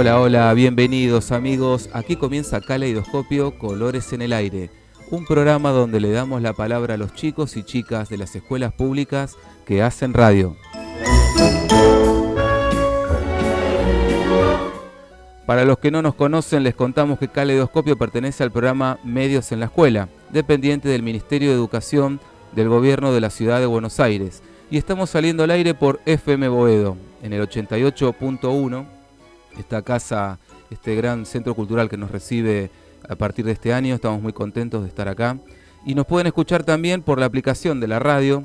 Hola, hola, bienvenidos amigos. Aquí comienza Caleidoscopio Colores en el Aire, un programa donde le damos la palabra a los chicos y chicas de las escuelas públicas que hacen radio. Para los que no nos conocen, les contamos que Caleidoscopio pertenece al programa Medios en la Escuela, dependiente del Ministerio de Educación del Gobierno de la Ciudad de Buenos Aires. Y estamos saliendo al aire por FM Boedo, en el 88.1, esta casa, este gran centro cultural que nos recibe a partir de este año. Estamos muy contentos de estar acá. Y nos pueden escuchar también por la aplicación de la radio,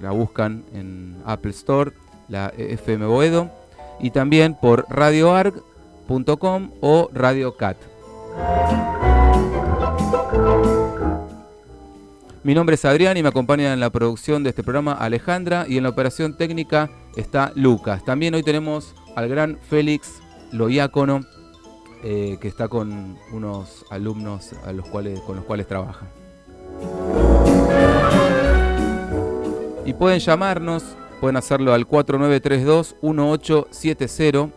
la buscan en Apple Store, la FM Boedo, y también por radioarg.com o Radio Cat. Mi nombre es Adrián y me acompaña en la producción de este programa Alejandra y en la operación técnica está Lucas. También hoy tenemos al gran Félix Loiácono, eh, que está con unos alumnos a los cuales, con los cuales trabaja. Y pueden llamarnos, pueden hacerlo al 4932-1870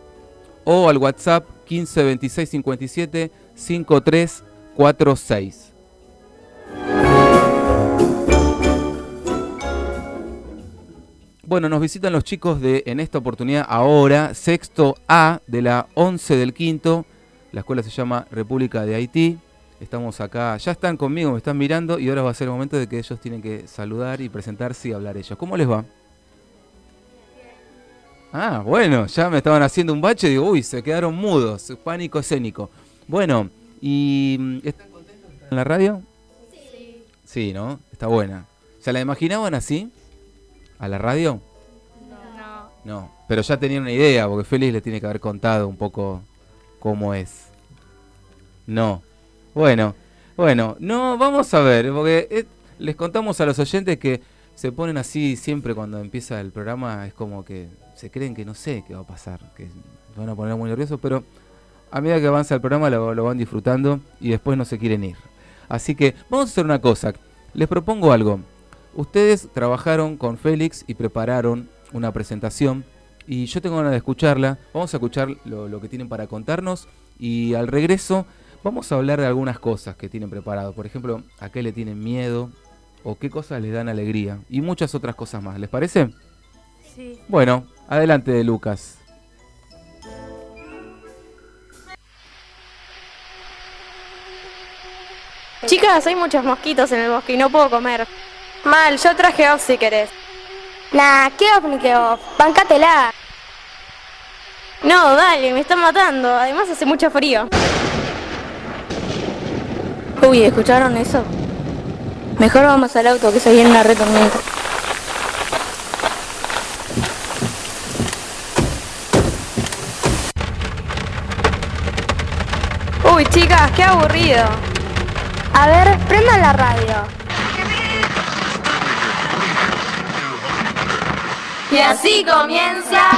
o al WhatsApp 152657 5346. Bueno, nos visitan los chicos de, en esta oportunidad, ahora, sexto A de la 11 del quinto. La escuela se llama República de Haití. Estamos acá, ya están conmigo, me están mirando y ahora va a ser el momento de que ellos tienen que saludar y presentarse y hablar ellos. ¿Cómo les va? Ah, bueno, ya me estaban haciendo un bache y digo, uy, se quedaron mudos, pánico escénico. Bueno, ¿y mm, están contentos en la radio? Sí. Sí, ¿no? Está buena. ¿Se la imaginaban así? ¿A la radio? No. No, pero ya tenían una idea, porque Félix le tiene que haber contado un poco cómo es. No. Bueno, bueno, no, vamos a ver, porque eh, les contamos a los oyentes que se ponen así siempre cuando empieza el programa, es como que se creen que no sé qué va a pasar, que van a poner muy nerviosos, pero a medida que avanza el programa lo, lo van disfrutando y después no se quieren ir. Así que vamos a hacer una cosa, les propongo algo. Ustedes trabajaron con Félix y prepararon una presentación y yo tengo ganas de escucharla. Vamos a escuchar lo, que tienen para contarnos y al regreso vamos a hablar de algunas cosas que tienen preparado. Por ejemplo, a qué le tienen miedo o qué cosas les dan alegría y muchas otras cosas más. ¿Les parece? Sí. Bueno, adelante Lucas. Chicas, hay muchos mosquitos en el bosque y no puedo comer. Mal, yo traje off si querés. Nah, qué off ni qué off. Bancatela. No, dale, me están matando. Además hace mucho frío. Uy, ¿escucharon eso? Mejor vamos al auto que se viene una retormenta. Uy, chicas, qué aburrido. A ver, prendan la radio. Y así comienza.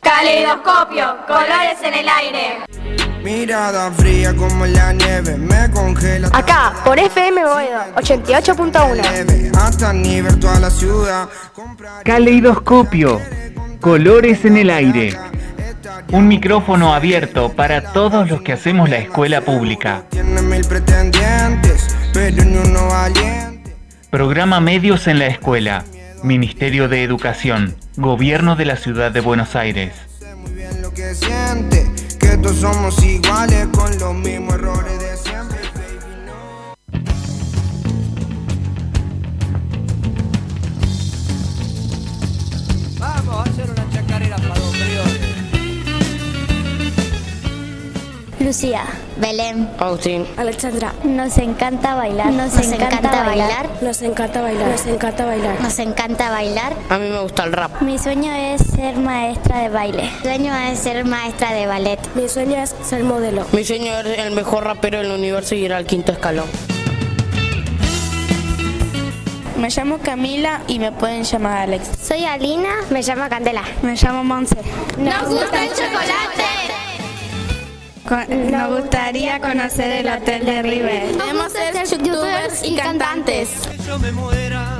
Caleidoscopio, colores en el aire. Mirada fría como la nieve, me congela. Acá, por FM Boedo, 88.1. Hasta nivel toda la ciudad. Caleidoscopio, colores en el aire. Un micrófono abierto para todos los que hacemos la escuela pública. Tiene mil pretendientes, pero ni uno valiente. Programa Medios en la Escuela, Ministerio de Educación, Gobierno de la Ciudad de Buenos Aires. Lucía, Belén, Agustín, Alexandra. nos encanta bailar, nos, encanta, bailar, Nos encanta bailar. Nos encanta bailar. nos encanta bailar. a mí me gusta el rap. Mi sueño es ser maestra de baile. Mi sueño es ser maestra de ballet. Mi sueño es ser modelo. Mi sueño es el mejor rapero del universo y ir al quinto escalón. Me llamo Camila y me pueden llamar Alex. Soy Alina, me llamo Candela. Me llamo Monse. ¡Nos gusta el chocolate! Nos gustaría conocer el hotel de River. Queremos ser youtubers y cantantes. Que yo me muera,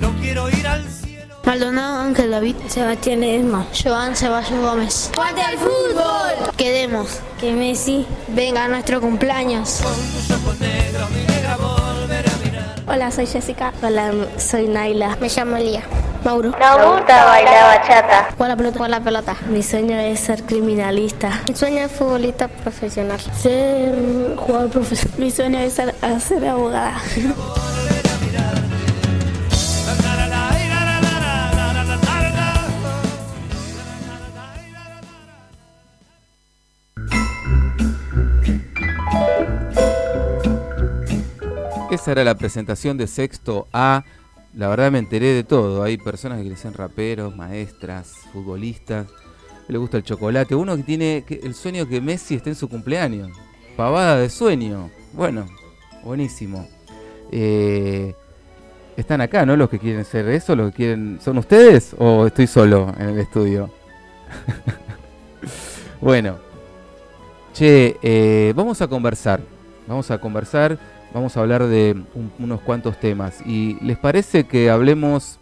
no quiero ir al cielo. Maldonado Ángel David. Sebastián Edma. Joan Ceballos Gómez. ¡Fuerte al fútbol! Quedemos. Que Messi venga a nuestro cumpleaños. Hola, soy Jessica. Hola, soy Naila. Me llamo Lía. Mauro. Nos gusta bailar bachata. Jugar la pelota. Jugar la pelota. Mi sueño es ser criminalista. Mi sueño es futbolista profesional. Ser jugador profesional. Mi sueño es ser, ser abogada. Esa era la presentación de Sexto A. La verdad me enteré de todo. Hay personas que dicen raperos, maestras, futbolistas. Le gusta el chocolate. Uno que tiene el sueño que Messi esté en su cumpleaños. Pavada de sueño. Bueno, buenísimo. Eh, están acá, ¿no? Los que quieren ser eso, los que quieren. ¿Son ustedes o estoy solo en el estudio? bueno. Che, eh, vamos a conversar. Vamos a conversar vamos a hablar de unos cuantos temas. ¿Y les parece que hablemos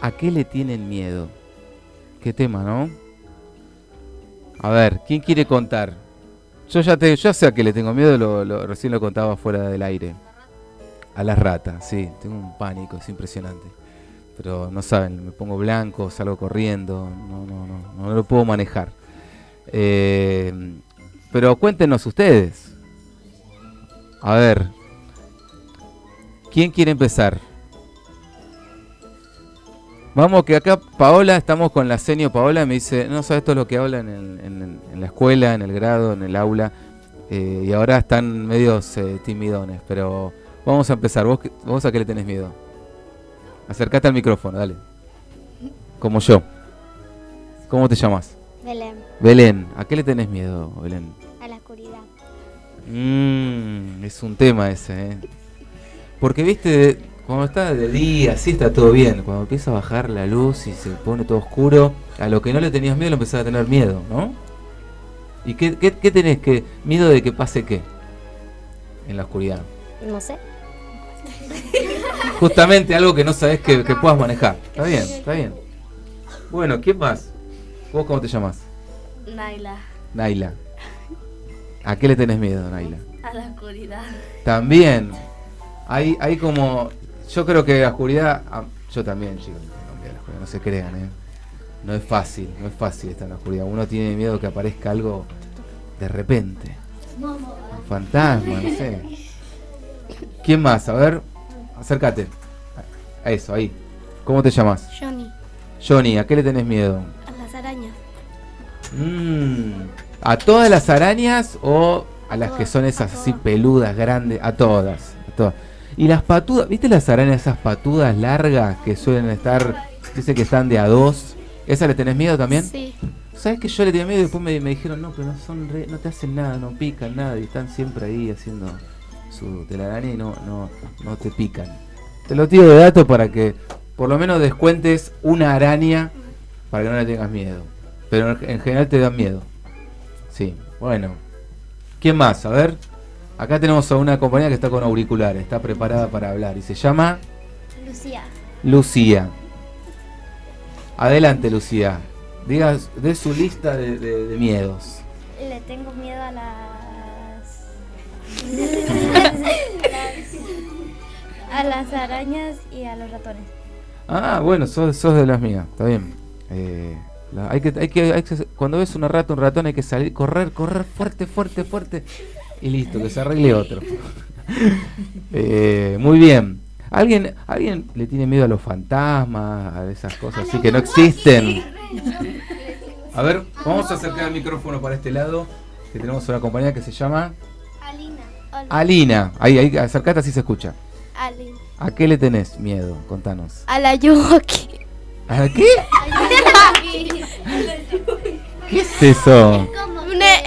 a qué le tienen miedo? ¿Qué tema, no? A ver, ¿quién quiere contar? Yo ya, te, yo sé a qué le tengo miedo, lo, recién lo contaba fuera del aire. A las ratas, sí, tengo un pánico, es impresionante. Pero no saben, me pongo blanco, salgo corriendo, no, no, no, no lo puedo manejar. Eh, pero cuéntenos ustedes. A ver, ¿Quién quiere empezar? Vamos, que acá Paola, estamos con la senio Paola, me dice, no sabes todo lo que hablan en, la escuela, en el grado, en el aula, eh, y ahora están medios eh, timidones, pero vamos a empezar. ¿Vos, ¿Vos a qué le tenés miedo? Acércate al micrófono, dale. Como yo. ¿Cómo te llamas? Belén. Belén, ¿a qué le tenés miedo, Belén? A la oscuridad. Mmm, es un tema ese, ¿eh? Porque viste, cuando está de día, sí está todo bien. Cuando empieza a bajar la luz y se pone todo oscuro, a lo que no le tenías miedo lo empezás a tener miedo, ¿no? ¿Y qué, qué, tenés? que ¿Miedo de que pase qué? En la oscuridad. No sé. Justamente algo que no sabes que, que puedas manejar. Está bien, está bien. Bueno, ¿quién más? ¿Vos cómo te llamas? Naila. Naila. ¿A qué le tenés miedo, Naila? A la oscuridad. También. Hay, hay como. Yo creo que la oscuridad. Ah, yo también, chicos. No se crean, ¿eh? No es fácil, no es fácil estar en la oscuridad. Uno tiene miedo que aparezca algo de repente. Un fantasma, no sé. ¿Quién más? A ver, acércate. A eso, ahí. ¿Cómo te llamas? Johnny. Johnny, ¿a qué le tenés miedo? A las arañas. Mm, ¿A todas las arañas o a las que son esas así peludas, grandes? A todas. A todas. Y las patudas, ¿viste las arañas esas patudas largas que suelen estar, dice que están de a dos? ¿Esa le tenés miedo también? Sí. ¿Sabes que yo le tenía miedo y después me, dijeron, no, pero no, son no te hacen nada, no pican nada y están siempre ahí haciendo su telaraña y no, no, no te pican? Te lo tiro de dato para que por lo menos descuentes una araña para que no le tengas miedo. Pero en general te dan miedo. Sí, bueno. ¿Quién más? A ver. Acá tenemos a una compañera que está con auriculares, está preparada para hablar y se llama Lucía. Lucía. Adelante, Lucía. Diga de su lista de, miedos. Le tengo miedo a las... a las arañas y a los ratones. Ah, bueno, sos, de las mías, está bien. Eh, hay, que, hay, que, hay que, cuando ves una rata, un ratón, hay que salir, correr, correr fuerte, fuerte, fuerte y listo, que se arregle otro. Eh, muy bien. ¿Alguien, ¿Alguien le tiene miedo a los fantasmas, a esas cosas así que no existen? A ver, vamos a acercar el micrófono para este lado, que tenemos una compañía que se llama... Alina. Alina. Ahí, ahí, acercate así se escucha. Alina. ¿A qué le tenés miedo? Contanos. A la Yuki. ¿A qué? ¿Qué es eso?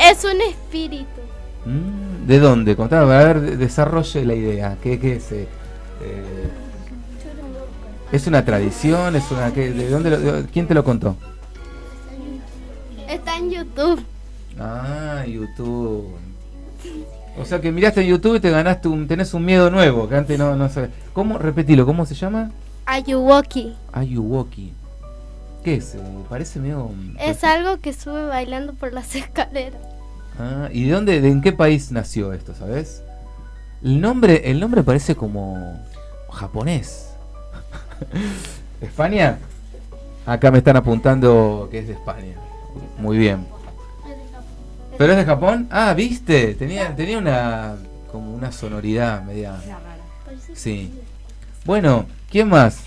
Es un espíritu. Mm, ¿De dónde? Contame, a ver, desarrolle la idea. ¿Qué, qué es? Eh, eh, ¿Es una tradición? ¿Es una, ¿De dónde ¿Quién te lo contó? Está en YouTube. Ah, YouTube. O sea que miraste en YouTube y te ganaste un, tenés un miedo nuevo, que antes no, no sabes. ¿Cómo? Repetilo, ¿cómo se llama? Ayuwoki. Ayuwoki. ¿Qué es? Eh, parece medio... Es algo que sube bailando por las escaleras. Ah, ¿y de dónde, de en qué país nació esto, sabes? El nombre, el nombre parece como japonés. ¿España? Acá me están apuntando que es de España. Muy bien. ¿Pero es de Japón? Ah, ¿viste? Tenía, tenía una como una sonoridad media. Sí. Bueno, ¿quién más?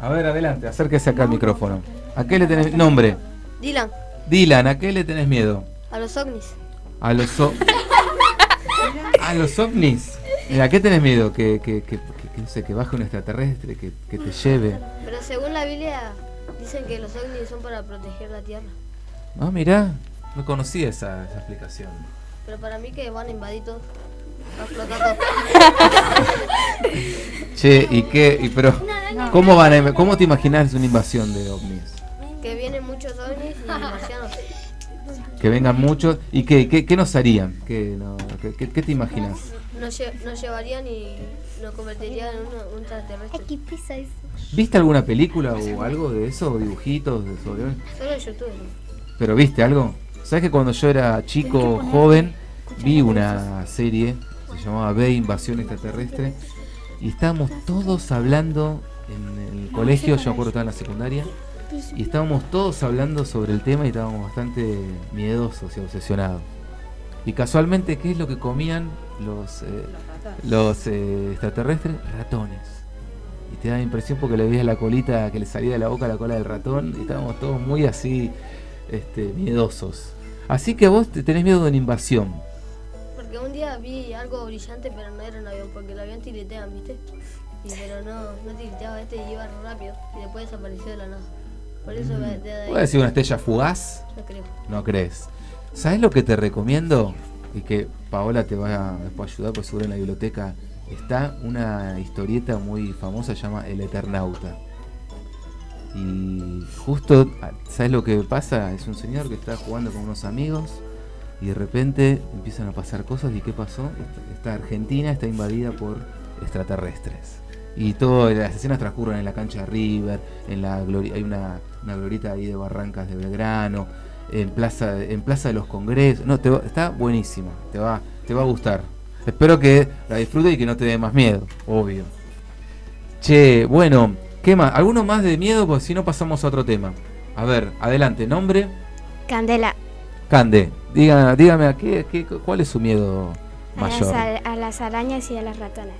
A ver, adelante, acérquese acá al micrófono. ¿A qué le tenés nombre? Dylan. Dylan, ¿a qué le tenés miedo? A los ovnis. A los A los ovnis. ¿A qué tenés miedo? Que, que, que, que, no sé, que baje un extraterrestre, que, que te lleve. Pero según la Biblia dicen que los ovnis son para proteger la Tierra. Ah, mirá, no conocía esa, esa explicación. Pero para mí que van a invadir todo. che, ¿y qué? Y pero, ¿cómo, van a, ¿cómo te imaginas una invasión de ovnis? Que vienen muchos ovnis y marcianos. Que vengan muchos. ¿Y qué, qué, qué nos harían? ¿Qué, no, qué, qué, te imaginas? Nos, lle nos, llevarían y nos convertirían en un, un extraterrestre. ¿Qué pisa eso? ¿Viste alguna película o algo de eso? ¿Dibujitos? De sobre... Solo YouTube. ¿Pero viste algo? ¿Sabes que cuando yo era chico, joven, vi una serie se llamaba B, Invasión Extraterrestre, y estábamos todos hablando en el colegio, yo me acuerdo estaba en la secundaria, y estábamos todos hablando sobre el tema y estábamos bastante miedosos y obsesionados. Y casualmente, ¿qué es lo que comían los, eh, los eh, extraterrestres? Ratones. Y te da la impresión porque le veías la colita que le salía de la boca la cola del ratón y estábamos todos muy así este, miedosos. Así que vos te tenés miedo de una invasión. Porque un día vi algo brillante, pero no era un avión, porque el avión tiretean, ¿viste? Y, pero no, no tireteaba este y iba rápido y después desapareció de la nada. Por eso Mm. de, de ahí, ¿Puedes decir una estrella fugaz? no creo. No crees. ¿Sabes lo que te recomiendo? Y que Paola te va a después ayudar, porque seguro en la biblioteca está una historieta muy famosa, se llama El Eternauta. Y justo, ¿sabes lo que pasa? Es un señor que está jugando con unos amigos y de repente empiezan a pasar cosas. ¿Y qué pasó? Esta Argentina está invadida por extraterrestres. Y todas las escenas transcurren en la cancha de River, en la hay una, una glorieta ahí de Barrancas de Belgrano, en Plaza, en Plaza de los Congresos. No, te va- está buenísima, te va, te va a gustar. Espero que la disfrutes y que no te dé más miedo, obvio. Che, bueno, ¿qué más? ¿Alguno más de miedo? Porque si no pasamos a otro tema. A ver, adelante, nombre. Candela. Cande, dígame, ¿a qué, qué- ¿cuál es su miedo A las, mayor? a las arañas y a las ratones.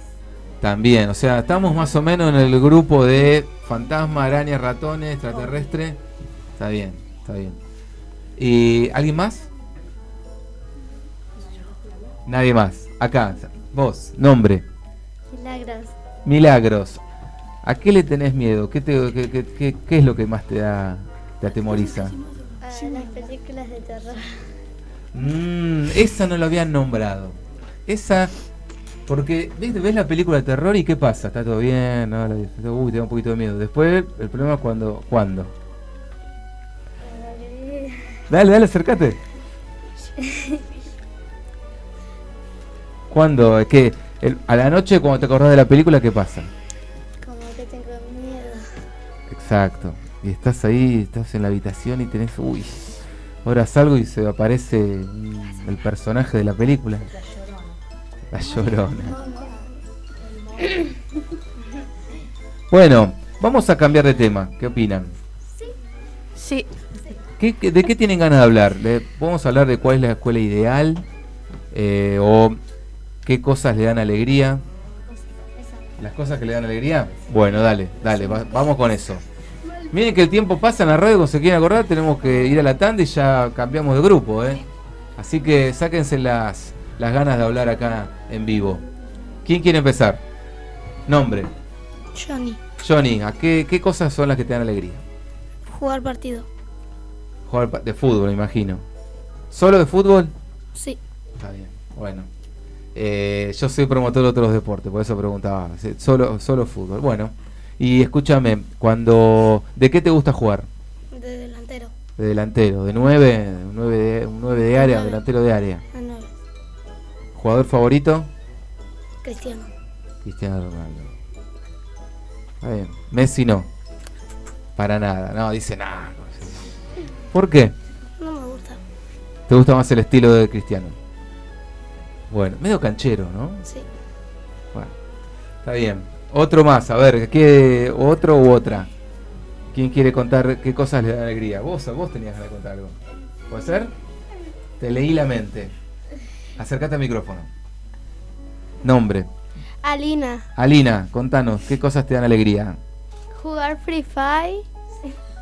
También, o sea, estamos más o menos en el grupo de fantasma, araña, ratones, extraterrestre. Está bien, está bien. ¿Y alguien más? Nadie más. Acá, vos, nombre. Milagros. Milagros. ¿A qué le tenés miedo? ¿Qué, te- qué- qué- qué- es lo que más te da, te atemoriza? A las películas de terror. Mm, esa no lo habían nombrado. Esa, porque ¿ves, ves la película de terror y qué pasa, está todo bien, ¿no? Uy, te da un poquito de miedo. Después el problema es cuando, ¿cuándo? Dale, dale, acércate. ¿Cuándo? ¿Qué? El- a la noche cuando te acordás de la película, ¿qué pasa? Como que tengo miedo. Exacto. Y estás ahí, estás en la habitación y tenés, uy, ahora salgo y se aparece el personaje de la película. La llorona. Bueno, vamos a cambiar de tema. ¿Qué opinan? Sí. ¿Qué- qué- ¿De qué tienen ganas de hablar? ¿Le- ¿Vamos a hablar de cuál es la escuela ideal? Eh, ¿O qué cosas le dan alegría? ¿Las cosas que le dan alegría? Bueno, dale, dale, va- vamos con eso. Miren que el tiempo pasa en la radio, se quieren acordar, tenemos que ir a la tanda y ya cambiamos de grupo, ¿eh? Así que sáquense las, las ganas de hablar acá en vivo. ¿Quién quiere empezar? Nombre. Johnny. Johnny, ¿a qué, qué cosas son las que te dan alegría? Jugar partido. Jugar pa- de fútbol, me imagino. ¿Solo de fútbol? Sí. Está bien, bueno. Eh, yo soy promotor de otros deportes, por eso preguntaba. Solo, solo fútbol. Bueno, y escúchame, cuando ¿de qué te gusta jugar? De delantero. De delantero, de 9, un 9 de, un nueve de área, Nueve. delantero de área. ¿Jugador favorito? Cristiano. Cristiano Ronaldo. Está bien. Messi no. Para nada, no, dice nada. ¿Por qué? No me gusta. ¿Te gusta más el estilo de Cristiano? Bueno, medio canchero, ¿no? Sí. Bueno, está bien. Otro más, a ver, ¿qué, ¿otro u otra? ¿Quién quiere contar qué cosas le dan alegría? Vos, vos tenías que contar algo. ¿Puede ser? Te leí la mente. Acércate al micrófono. Nombre. Alina, Alina, contanos, ¿qué cosas te dan alegría? jugar Free Fire.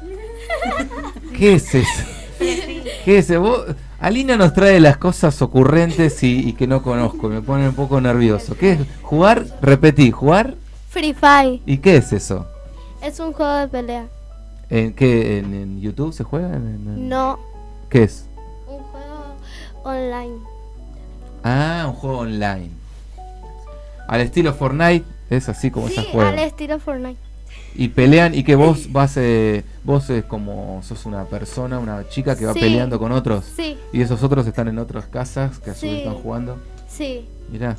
¿Qué es eso? ¿Qué es eso? Vos- Alina nos trae las cosas ocurrentes y, y que no conozco, me pone un poco nervioso. ¿Qué es? ¿Jugar? Repetí, ¿jugar? Free Fire ¿Y qué es eso? es un juego de pelea. ¿En qué? ¿En, en YouTube se juega? ¿En- en- No, ¿Qué es? un juego online. Ah, un juego online. Al estilo Fortnite, es así como Sí, ese juego. al estilo Fortnite. Y pelean y que vos vas, eh, vos es como sos una persona, una chica que va Sí. peleando con otros. Sí. Y esos otros están en otras casas que a su vez están jugando. Sí, Mirá,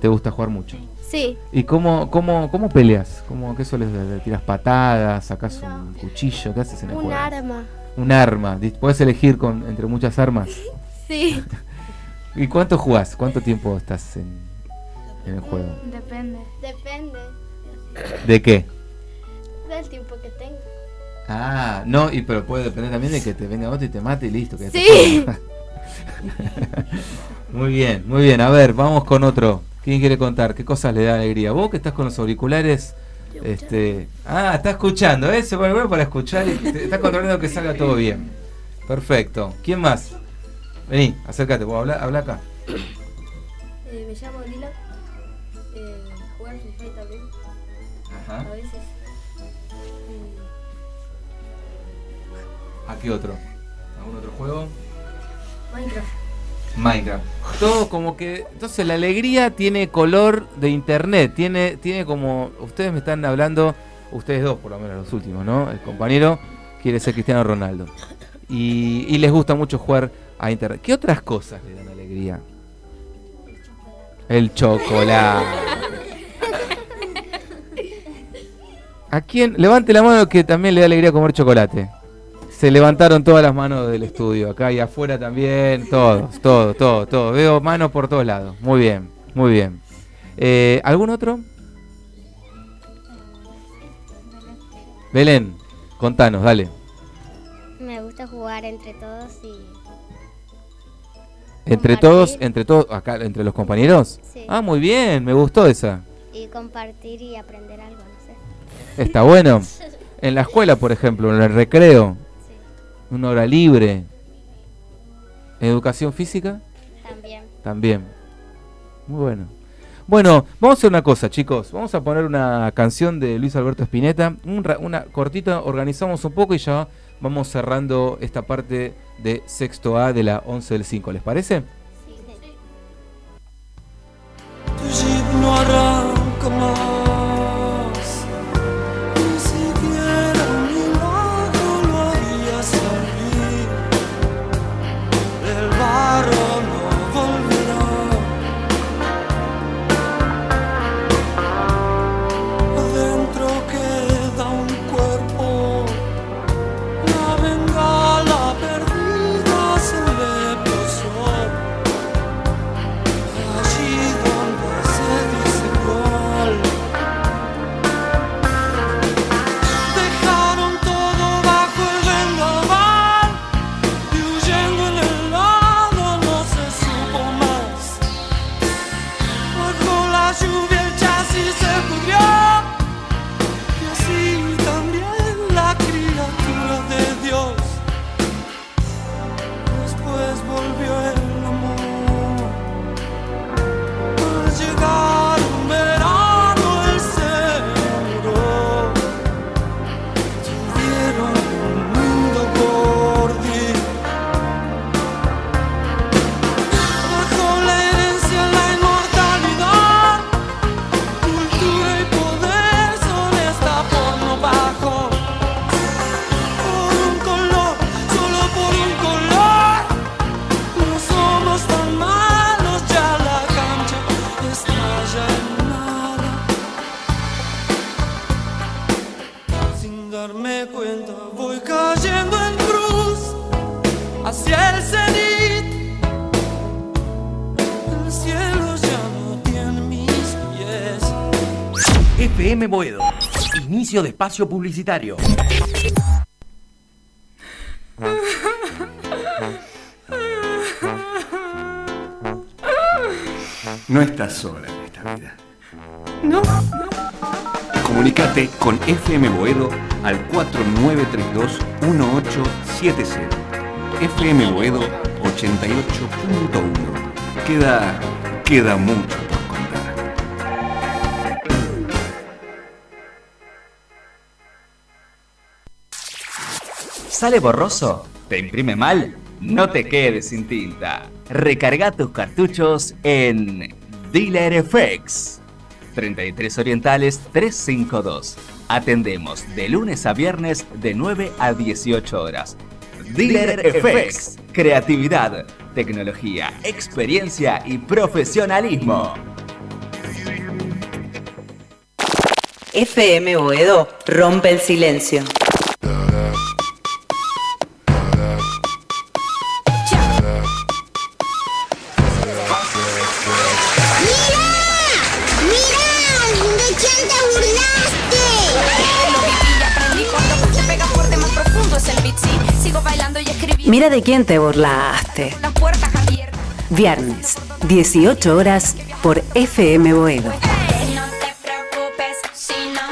te gusta jugar mucho. sí. ¿Y cómo, cómo, cómo peleas? ¿Cómo, ¿Qué sueles hacer? ¿Tiras patadas? ¿Sacas un cuchillo? ¿Qué haces en el Un juego? arma. Un arma. ¿Puedes elegir con, entre muchas armas? Sí. ¿Y cuánto jugás? ¿Cuánto tiempo estás en, en el juego? Depende. Depende ¿De qué? del tiempo que tengo. Ah, no, y pero puede depender también de que te venga otro y te mate y listo. Que Sí. muy bien, muy bien. A ver, vamos con otro. ¿Quién quiere contar? ¿Qué cosas le da alegría? Vos que estás con los auriculares. Este, ah, está escuchando, ¿eh? Se pone bueno para escuchar y te- está controlando que salga todo bien. Perfecto. ¿Quién más? Vení, acércate, vos habla, habla acá. Eh, me llamo Lila. Eh, jugar Free Fire también. Ajá. A veces. ¿A qué otro? ¿Algún otro juego? Minecraft. Minecraft. Todo como que. Entonces la alegría tiene color de internet. Tiene, tiene como. Ustedes me están hablando, ustedes dos por lo menos, los últimos, ¿no? El compañero quiere ser Cristiano Ronaldo. Y, y les gusta mucho jugar ¿Qué otras cosas le dan alegría? El chocolate. ¿A quién? Levante la mano que también le da alegría comer chocolate. Se levantaron todas las manos del estudio, acá y afuera también, todos, todos, todos, todos. Veo manos por todos lados. Muy bien, muy bien. Eh, ¿Algún otro? Belén, contanos, dale. Me gusta jugar entre todos y Entre todos, entre todos, acá, entre los compañeros. Sí. Ah, muy bien, me gustó esa. y compartir y aprender algo, no sé. Está bueno. En la escuela, por ejemplo, en el recreo, una hora libre. ¿Educación física? También. También. Muy bueno. Bueno, vamos a hacer una cosa, chicos. Vamos a poner una canción de Luis Alberto Spinetta. Un ra- una cortita, organizamos un poco y ya vamos cerrando esta parte de sexto A de la 11 del 5. ¿Les parece? Tu FM Boedo. Inicio de espacio publicitario. No estás sola en esta vida. No. Comunicate con FM Boedo al 4932-1870. FM Boedo 88.1. Queda, queda mucho ¿Sale borroso? ¿Te imprime mal? No te quedes sin tinta. Recarga tus cartuchos en Dealer FX. 33 Orientales 352. Atendemos de lunes a viernes de 9 a 18 horas. Dealer FX. Creatividad, tecnología, experiencia y profesionalismo. FM Boedo rompe el silencio. Mira de quién te burlaste. Las puertas abiertas. Viernes, 18 horas por FM Boedo. No te preocupes si no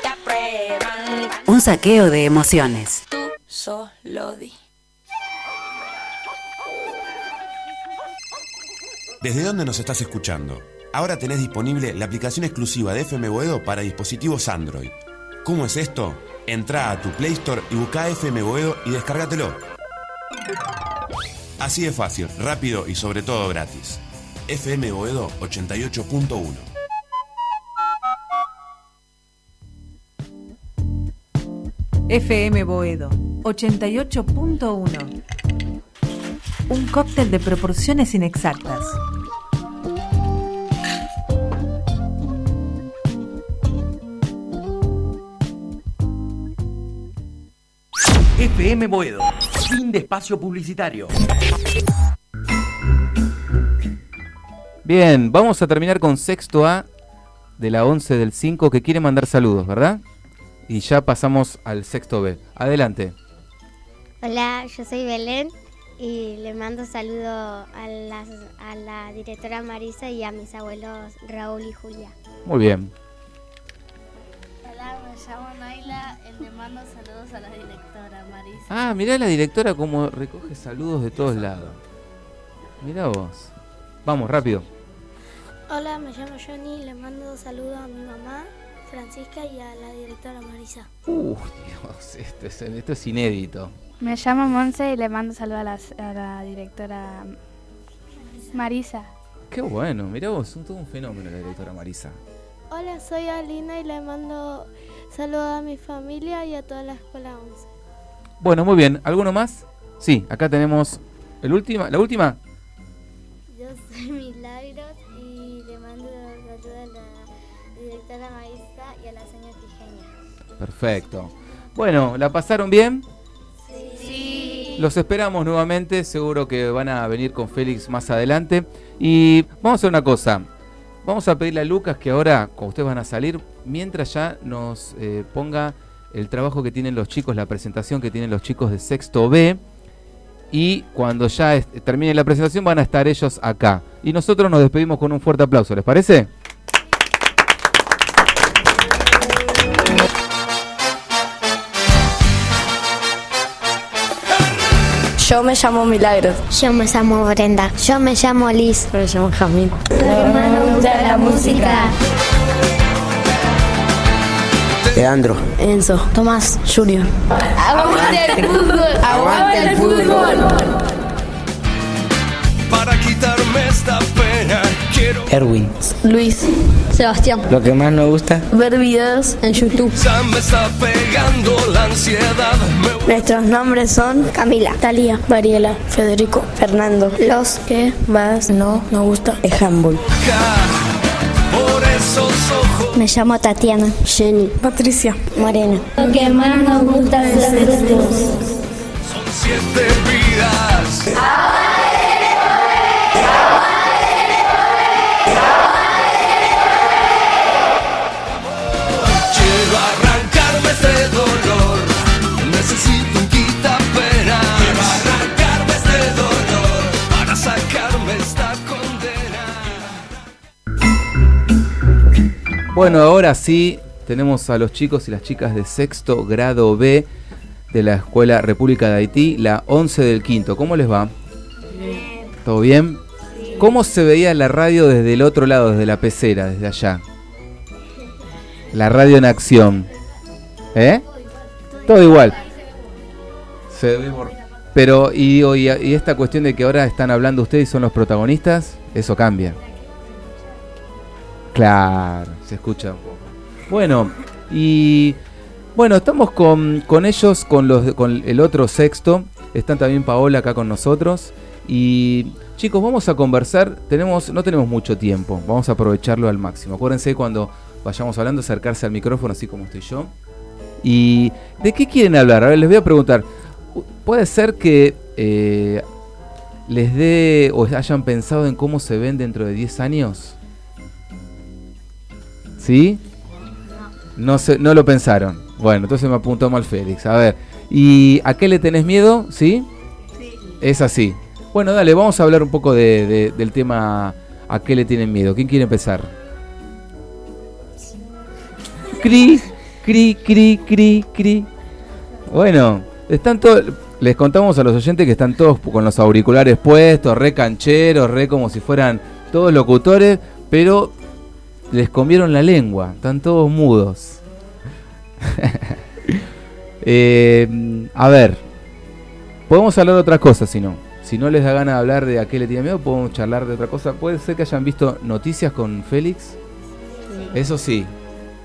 te aprueban. Un saqueo de emociones. Tú solo di. ¿Desde dónde nos estás escuchando? Ahora tenés disponible la aplicación exclusiva de FM Boedo para dispositivos Android. ¿Cómo es esto? Entrá a tu Play Store y busca FM Boedo y descárgatelo. Así de fácil, rápido y sobre todo gratis. FM Boedo 88.1. FM Boedo 88.1. Un cóctel de proporciones inexactas. FM Boedo. Fin de espacio publicitario. Bien, vamos a terminar con sexto A de la 11 del 5 que quiere mandar saludos, ¿verdad? Y ya pasamos al sexto B. Adelante. Hola, yo soy Belén y le mando saludo a, las, a la directora Marisa y a mis abuelos Raúl y Julia. Muy bien. Llamo Naila y le mando saludos a la directora Marisa. Ah, mirá la directora como recoge saludos de todos lados. Mirá vos. Vamos, rápido. Hola, me llamo Johnny y le mando saludos a mi mamá, Francisca y a la directora Marisa. Uh, Dios, esto es, esto es inédito. Me llamo Monse y le mando saludos a la, a la directora Marisa. Qué bueno, mirá vos, un, todo un fenómeno la directora Marisa. Hola, soy Alina y le mando saludos a mi familia y a toda la escuela 11. Bueno, muy bien. ¿Alguno más? Sí, acá tenemos el última, la última. Yo soy Milagros y le mando saludos a la directora Marisa y a la señora Tijeña. Perfecto. Bueno, ¿la pasaron bien? Sí. Los esperamos nuevamente, seguro que van a venir con Félix más adelante. Y vamos a hacer una cosa. Vamos a pedirle a Lucas que ahora, cuando ustedes van a salir, mientras ya nos eh, ponga el trabajo que tienen los chicos, la presentación que tienen los chicos de sexto B. Y cuando ya termine la presentación van a estar ellos acá. Y nosotros nos despedimos con un fuerte aplauso, ¿les parece? Yo me llamo Milagros. Yo me llamo Brenda. Yo me llamo Liz. Yo me llamo Jamín. me gusta la música. Leandro. Enzo. Tomás. Junior. Aguante el fútbol. Aguante el fútbol. Para quitarme esta pena, quiero. Erwin. Luis. Sebastián. Lo que más nos gusta. Ver videos en YouTube. Ya me está pegando la ansiedad. Me Nuestros nombres son Camila, Talía, Mariela, Federico, Fernando. Los que más no nos gusta es handball. Me llamo Tatiana. Jenny, Patricia, Morena. Lo que más nos gusta es Son siete vidas. Bueno, ahora sí tenemos a los chicos y las chicas de sexto grado B de la Escuela República de Haití, la 11 del quinto. ¿Cómo les va? ¿Todo bien? ¿Cómo se veía la radio desde el otro lado, desde la pecera, desde allá? La radio en acción. ¿Eh? Todo igual. Se ve por- Pero, y, y, y esta cuestión de que ahora están hablando ustedes y son los protagonistas, eso cambia. Claro, se escucha un poco. Bueno, y bueno, estamos con, con ellos, con, los, con el otro sexto. Están también Paola acá con nosotros. Y chicos, vamos a conversar. Tenemos, no tenemos mucho tiempo, vamos a aprovecharlo al máximo. Acuérdense cuando vayamos hablando, acercarse al micrófono, así como estoy yo. ¿Y de qué quieren hablar? A ver, les voy a preguntar. ¿Puede ser que eh, les dé o hayan pensado en cómo se ven dentro de 10 años? ¿Sí? No, se, no lo pensaron. Bueno, entonces me apuntó mal Félix. A ver, ¿y a qué le tenés miedo? ¿Sí? Es así. Bueno, dale, vamos a hablar un poco de- de- del tema a qué le tienen miedo. ¿Quién quiere empezar? Cri, cri, cri, cri, cri. Bueno, están todos. Les contamos a los oyentes que están todos con los auriculares puestos, re cancheros, re como si fueran todos locutores, pero les comieron la lengua, están todos mudos. Eh, a ver, podemos hablar de otra cosa si no. Si no les da gana de hablar de a qué le tiene miedo, podemos charlar de otra cosa. Puede ser que hayan visto noticias con Félix. Eso sí.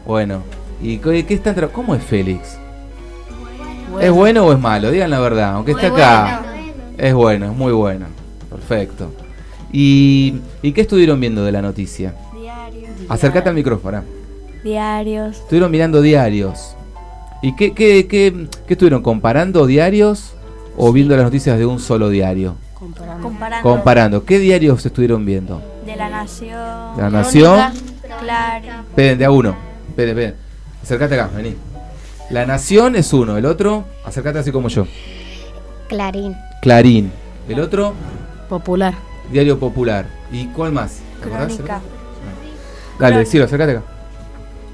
Bueno. ¿Y qué, qué están tra- ¿Cómo es Félix? ¿Es bueno o es malo? Digan la verdad, aunque esté acá. Es bueno, es muy bueno. Perfecto. ¿Y, ¿y qué estuvieron viendo de la noticia? Acércate al micrófono. Diarios. Estuvieron mirando diarios. ¿Y qué, qué, qué, qué estuvieron comparando diarios o viendo las noticias de un solo diario? Comparando. Comparando. ¿Qué diarios estuvieron viendo? De la Nación. De La Nación. Claro. Esperen, de a uno. Esperen, esperen. Acércate acá, vení. La Nación es uno. El otro, acércate así como yo. Clarín. Clarín. El otro, Popular. Diario Popular. ¿Y cuál más? ¿Te acordás? Crónica. Dale, decilo, acércate acá.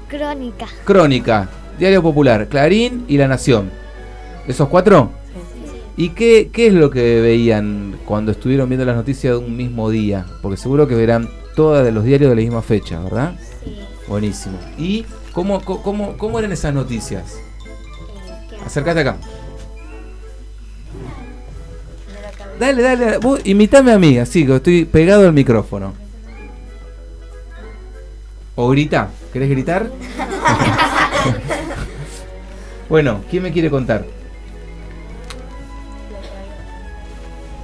Crónica. Crónica, Diario Popular, Clarín y La Nación. ¿Esos cuatro? ¿Y qué, qué es lo que veían cuando estuvieron viendo las noticias de un mismo día? Porque seguro que verán todas de los diarios de la misma fecha, ¿verdad? Buenísimo. ¿Y cómo, cómo, cómo eran esas noticias? Acércate acá. Dale, dale, dale. Vos imitame a mí, así que estoy pegado al micrófono. O grita. ¿Querés gritar? bueno, ¿quién me quiere contar?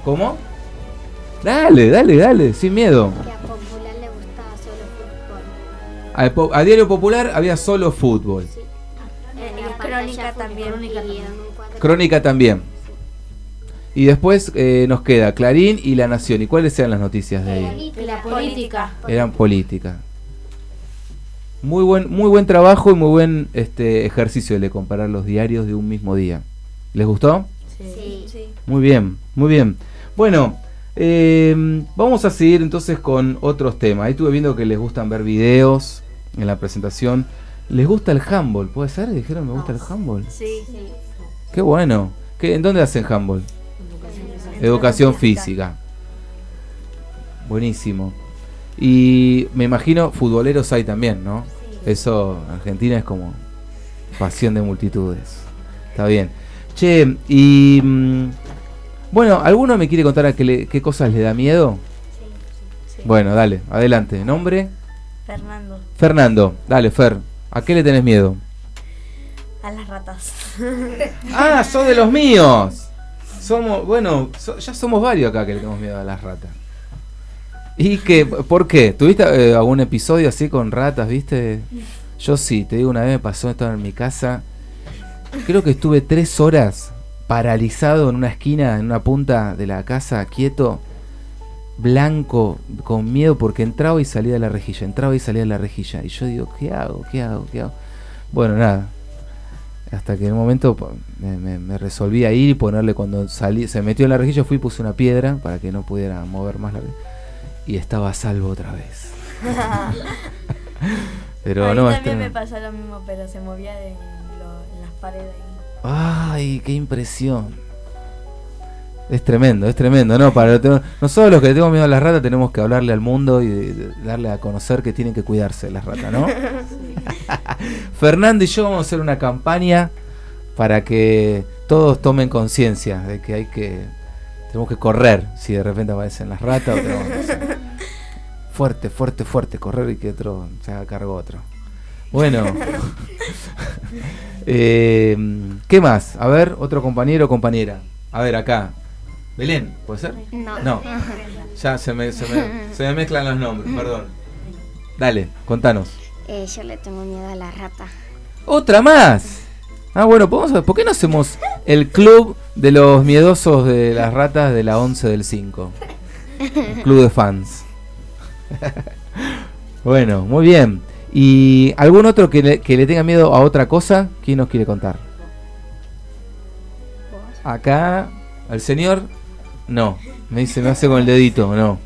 ¿Cómo? Dale, dale, dale, sin miedo. Que a Popular le gustaba solo fútbol. Al po- a Diario Popular había solo fútbol. En Crónica también. Crónica Crónica también. Y después eh, nos queda Clarín y La Nación. ¿Y cuáles eran las noticias de ahí? La política. Eran política. Muy buen, muy buen trabajo y muy buen este ejercicio el de comparar los diarios de un mismo día. ¿Les gustó? Sí. sí. Muy bien, muy bien. Bueno, eh, vamos a seguir entonces con otros temas. Ahí estuve viendo que les gustan ver videos en la presentación. ¿Les gusta el handball? ¿Puede ser? Dijeron, me gusta el handball. Sí. Qué bueno. ¿Qué, ¿En dónde hacen handball? Educación física. Buenísimo. Y me imagino futboleros hay también, ¿no? Eso, Argentina es como pasión de multitudes. Está bien. Che, y mm, bueno, ¿alguno me quiere contar a qué, le- qué cosas le da miedo? Bueno, dale, adelante. ¿Nombre? Fernando. Fernando. Dale, Fer. ¿A qué le tenés miedo? A las ratas. Ah, sos de los míos. Somos, bueno, so- ya somos varios acá que le tenemos miedo a las ratas. ¿Y qué? ¿Por qué? ¿Tuviste eh, algún episodio así con ratas, viste? Yo sí, te digo, una vez me pasó, estaba en mi casa. Creo que estuve tres horas paralizado en una esquina, en una punta de la casa, quieto, blanco, con miedo, porque entraba y salía de la rejilla, entraba y salía de la rejilla. Y yo digo, ¿qué hago? ¿Qué hago? ¿Qué hago? Bueno, nada. Hasta que en un momento me, me- resolví a ir y ponerle cuando salí, se metió en la rejilla, fui y puse una piedra para que no pudiera mover más la Y estaba a salvo otra vez. Pero a mí no, también me pasó lo mismo, pero se movía en, lo- en las paredes. Ay, qué impresión. Es tremendo, es tremendo, ¿no? Para nosotros los que le tenemos miedo a las ratas tenemos que hablarle al mundo y de- de darle a conocer que tienen que cuidarse las ratas, ¿no? Fernando y yo vamos a hacer una campaña para que todos tomen conciencia de que hay que tenemos que correr si de repente aparecen las ratas o tenemos que hacer fuerte, fuerte, fuerte, correr y que otro se haga cargo otro. Bueno, eh, ¿qué más? A ver, otro compañero o compañera. A ver, acá. Belén, ¿puede ser? No. No. Ya se me, se me, se me mezclan los nombres, perdón. Dale, contanos. Eh, yo le tengo miedo a la rata. ¡Otra más! Ah, bueno, ¿podemos, ¿por qué no hacemos el club de los miedosos de las ratas de la 11 del 5? El club de fans. bueno, muy bien. ¿Y algún otro que le, que le tenga miedo a otra cosa? ¿Quién nos quiere contar? Acá, al señor, no. Me dice, me hace con el dedito, no.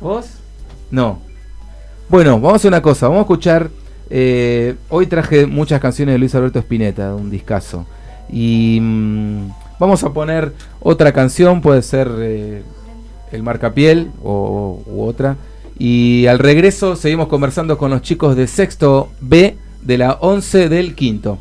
¿Vos? No. Bueno, vamos a una cosa, vamos a escuchar. eh, hoy traje muchas canciones de Luis Alberto Spinetta, un discazo. Y mm, vamos a poner otra canción, puede ser eh, El Marcapiel o, u otra. Y al regreso seguimos conversando con los chicos de sexto B de la 11 del quinto.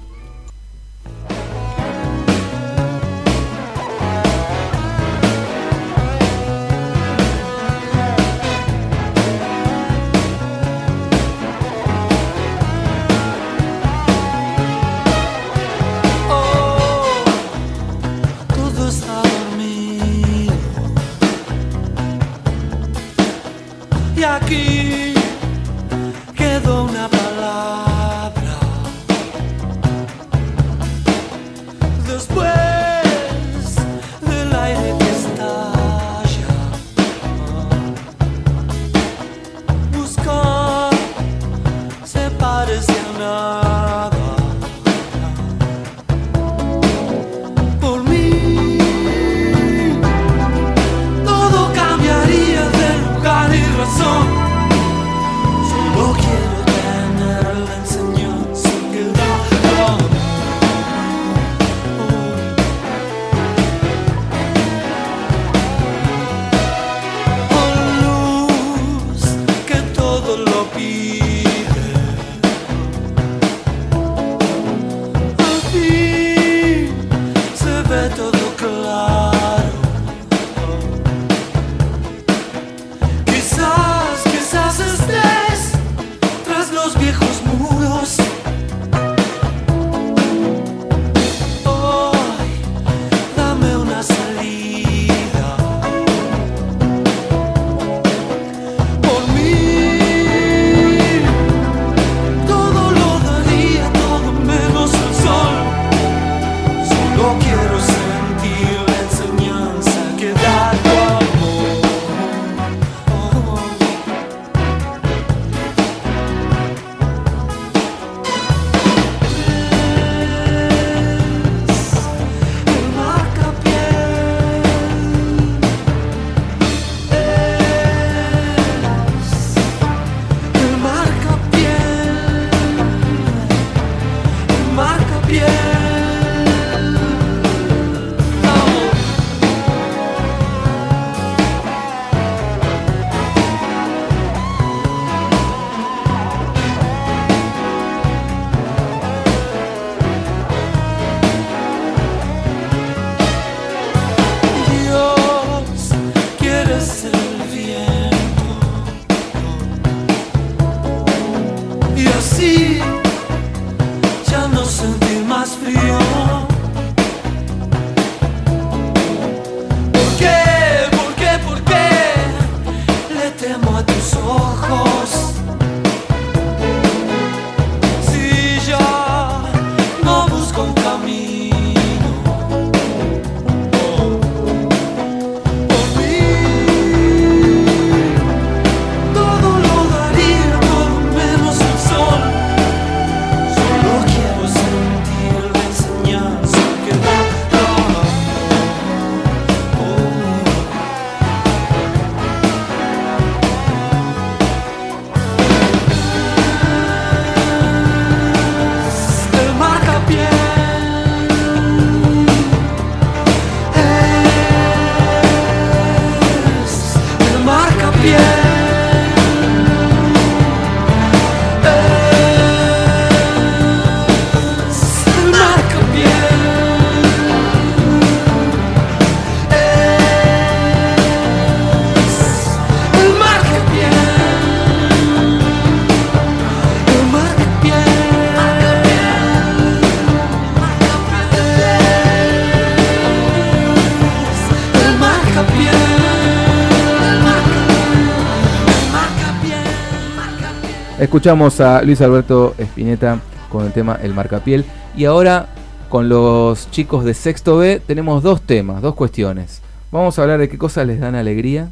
Escuchamos a Luis Alberto Espineta con el tema El Marcapiel. Y ahora, con los chicos de Sexto B, tenemos dos temas, dos cuestiones. Vamos a hablar de qué cosas les dan alegría.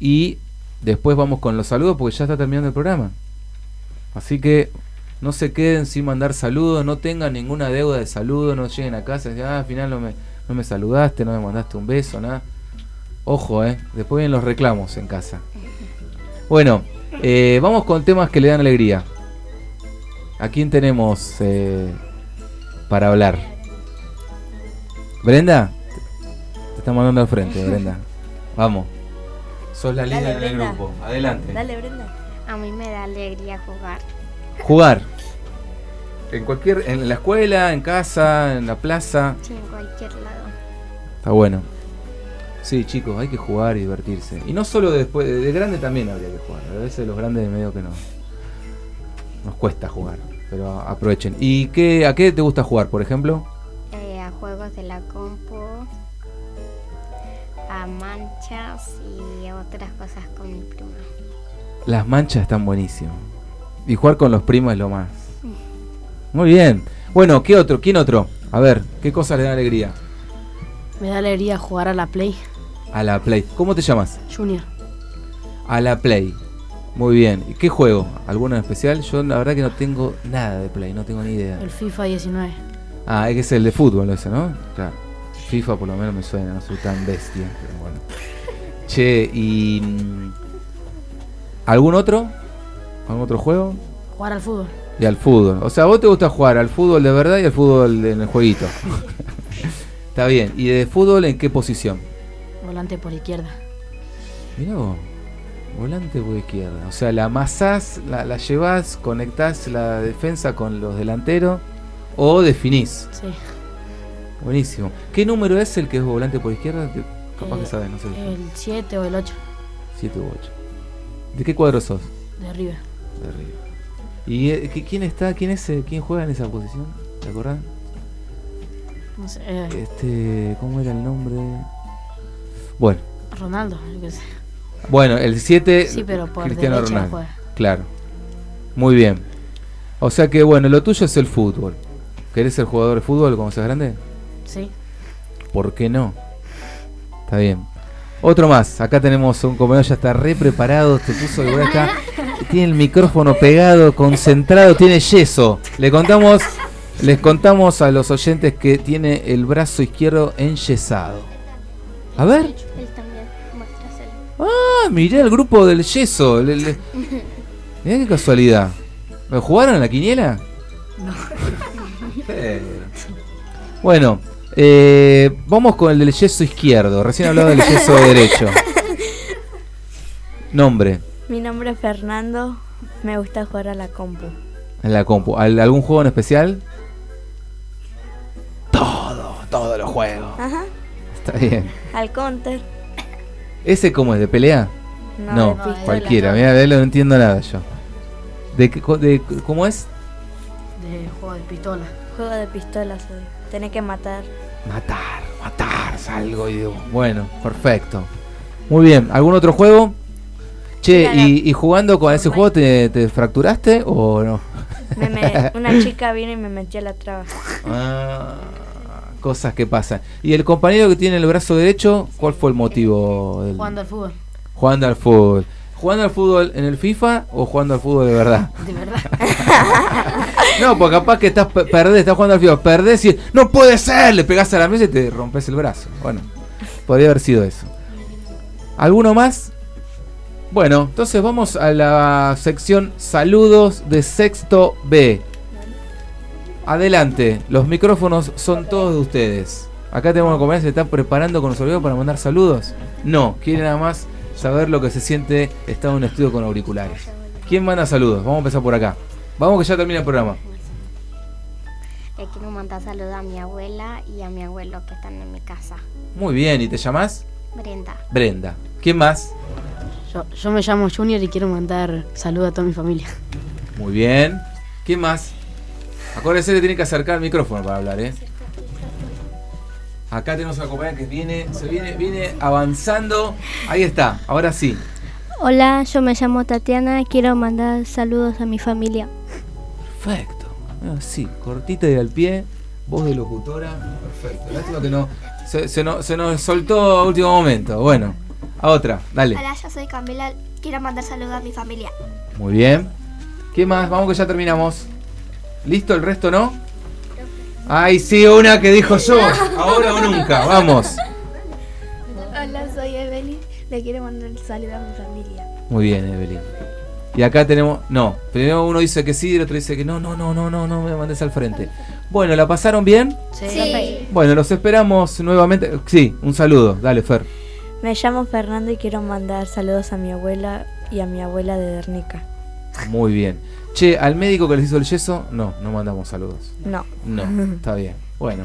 Y después vamos con los saludos porque ya está terminando el programa. Así que no se queden sin mandar saludos, no tengan ninguna deuda de saludos, no lleguen a casa y digan, ah, al final no me, no me saludaste, no me mandaste un beso, nada. Ojo, eh. Después vienen los reclamos en casa. Bueno, eh, vamos con temas que le dan alegría. ¿A quién tenemos eh, para hablar? ¿Brenda? Te está mandando al frente, Brenda. Vamos. Sos la líder del grupo. Adelante. Dale, Brenda. A mí me da alegría jugar. Jugar. En cualquier, en la escuela, en casa, en la plaza. Sí, en cualquier lado. Está bueno. Sí, chicos, hay que jugar y divertirse. Y no solo después, de grande también habría que jugar. A veces los grandes medio que no. Nos cuesta jugar, pero aprovechen. ¿Y qué, a qué te gusta jugar, por ejemplo? Eh, a juegos de la compu, a manchas y a otras cosas con mi prima. Las manchas están buenísimas. Y jugar con los primos es lo más. Muy bien. Bueno, ¿qué otro? ¿Quién otro? A ver, ¿qué cosa le da alegría? Me da alegría jugar a la Play A la Play. ¿Cómo te llamas? Junior. A la Play. Muy bien. ¿Y qué juego? ¿Alguno en especial? Yo la verdad que no tengo nada de Play, no tengo ni idea. El FIFA 19. Ah, es que es el de fútbol ese, ¿no? Claro. FIFA por lo menos me suena, no soy tan bestia, pero bueno. Che, ¿y algún otro? ¿Algún otro juego? Jugar al fútbol. Y al fútbol. O sea, vos te gusta jugar al fútbol de verdad y al fútbol en el jueguito. Está bien. ¿Y de fútbol en qué posición? Volante por izquierda. Mirá vos. Volante por izquierda. O sea, la amasás, la, la llevás, conectás la defensa con los delanteros o definís. Sí. Buenísimo. ¿Qué número es el que es volante por izquierda? Capaz Eh, que sabes, no sé. El 7 o el 8 7 u 8. ¿De qué cuadro sos? de arriba. De arriba. ¿Y eh, quién está? ¿Quién es? eh, ¿Quién juega en esa posición? ¿Te acordás? No sé. eh, Este, ¿cómo era el nombre? Bueno, Ronaldo. yo qué sé. bueno, el 7 Sí, pero por Cristiano Ronaldo. juega. Claro. Muy bien. O sea que bueno, lo tuyo es el fútbol. ¿Querés ser jugador de fútbol cuando seas grande? Sí. ¿Por qué no? Está bien. Otro más. Acá tenemos un compañero ya está re preparado. Te puso de acá. Tiene el micrófono pegado, concentrado, tiene yeso. Le contamos, les contamos a los oyentes que tiene el brazo izquierdo enyesado. A ver. Él también. Ah, mirá el grupo del yeso. Le- le- Mirá qué casualidad. ¿Me jugaron a la quiniela? Eh. Bueno, eh, vamos con el del yeso izquierdo. Recién hablaba del yeso derecho. Nombre Mi nombre es Fernando. Me gusta jugar a la compu. en la compu. ¿Al- ¿Algún juego en especial? Todo, todos los juegos. Ajá. Está bien. Al counter. ¿Ese cómo es? ¿De pelea? No, No, de pistola. cualquiera. Mira, de él no entiendo nada yo. ¿De, qué co- de ¿Cómo es? De juego de pistola. Juego de pistolas. soy. Tenés que matar. Matar, matar, salgo y digo, bueno, perfecto. Muy bien, ¿algún otro juego? Che, ¿y, y jugando con ese juego te, te fracturaste o no? Me- me- una chica vino y me metió la traba. Ah, cosas que pasan. ¿Y el compañero que tiene el brazo derecho, cuál fue el motivo? Del... Jugando al fútbol. Jugando al fútbol. ¿Jugando al fútbol en el FIFA o jugando al fútbol de verdad? De verdad. No, porque capaz que estás pe- perdés, estás jugando al FIFA, perdés y no puede ser, le pegás a la mesa y te rompes el brazo. Bueno, podría haber sido eso. ¿Alguno más? Bueno, entonces vamos a la sección saludos de sexto B. Adelante, los micrófonos son todos de ustedes. Acá tenemos una compañera que se está preparando con los olvidos para mandar saludos. No, quiere nada más saber lo que se siente estar en un estudio con auriculares. ¿Quién manda saludos? Vamos a empezar por acá. Vamos que ya termina el programa. Le quiero mandar saludos a mi abuela y a mi abuelo que están en mi casa. Muy bien, ¿y te llamas? Brenda. Brenda. ¿Quién más? Yo, yo me llamo Junior y quiero mandar saludos a toda mi familia. Muy bien. ¿Quién más? Acuérdese que tiene que acercar el micrófono para hablar, ¿eh? Acá tenemos una compañera que viene, se viene, viene avanzando. Ahí está, ahora sí. Hola, yo me llamo Tatiana, quiero mandar saludos a mi familia. Perfecto. Ah, sí, cortita y al pie, voz de locutora. Perfecto. Lástima que no. Se, se nos, se nos soltó a último momento. Bueno, a otra, dale. Hola, yo soy Camila, quiero mandar saludos a mi familia. Muy bien. ¿Qué más? Vamos que ya terminamos. ¿Listo? ¿El resto no? Ay, sí, una que dijo yo. Ahora o nunca. Vamos. Hola, soy Evelyn. Le quiero mandar un saludo a mi familia. Muy bien, Evelyn. Y acá tenemos. No, primero uno dice que sí y el otro dice que no, no, no, no, no, no me mandes al frente. Bueno, ¿la pasaron bien? Sí. Bueno, los esperamos nuevamente. Sí, un saludo. Dale, Fer. Me llamo Fernando y quiero mandar saludos a mi abuela y a mi abuela de Dernica. Muy bien. Che, al médico que les hizo el yeso, no, no mandamos saludos. No. No, está bien. Bueno.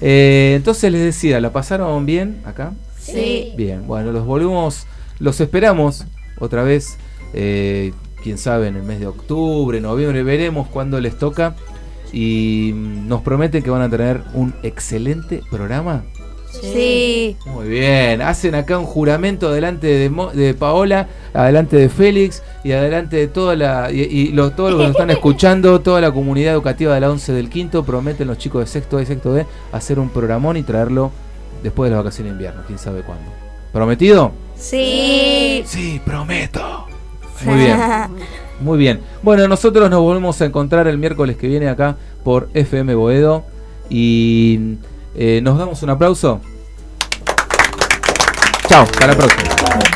Eh, entonces les decía, ¿la pasaron bien acá? Sí. Bien, bueno, los volvemos, los esperamos otra vez, eh, quién sabe, en el mes de octubre, noviembre, veremos cuándo les toca. Y mm, nos prometen que van a tener un excelente programa. Sí. Muy bien, hacen acá un juramento delante de, Mo- de Paola, adelante de Félix y adelante de toda la y, y lo- todos los que nos están escuchando, toda la comunidad educativa de la 11 del quinto, prometen los chicos de sexto A y sexto B hacer un programón y traerlo después de las vacaciones de invierno, quién sabe cuándo. ¿Prometido? Sí. Sí, prometo. Muy bien. Muy bien. Bueno, nosotros nos volvemos a encontrar el miércoles que viene acá por FM Boedo y eh, nos damos un aplauso. Chao, hasta la próxima.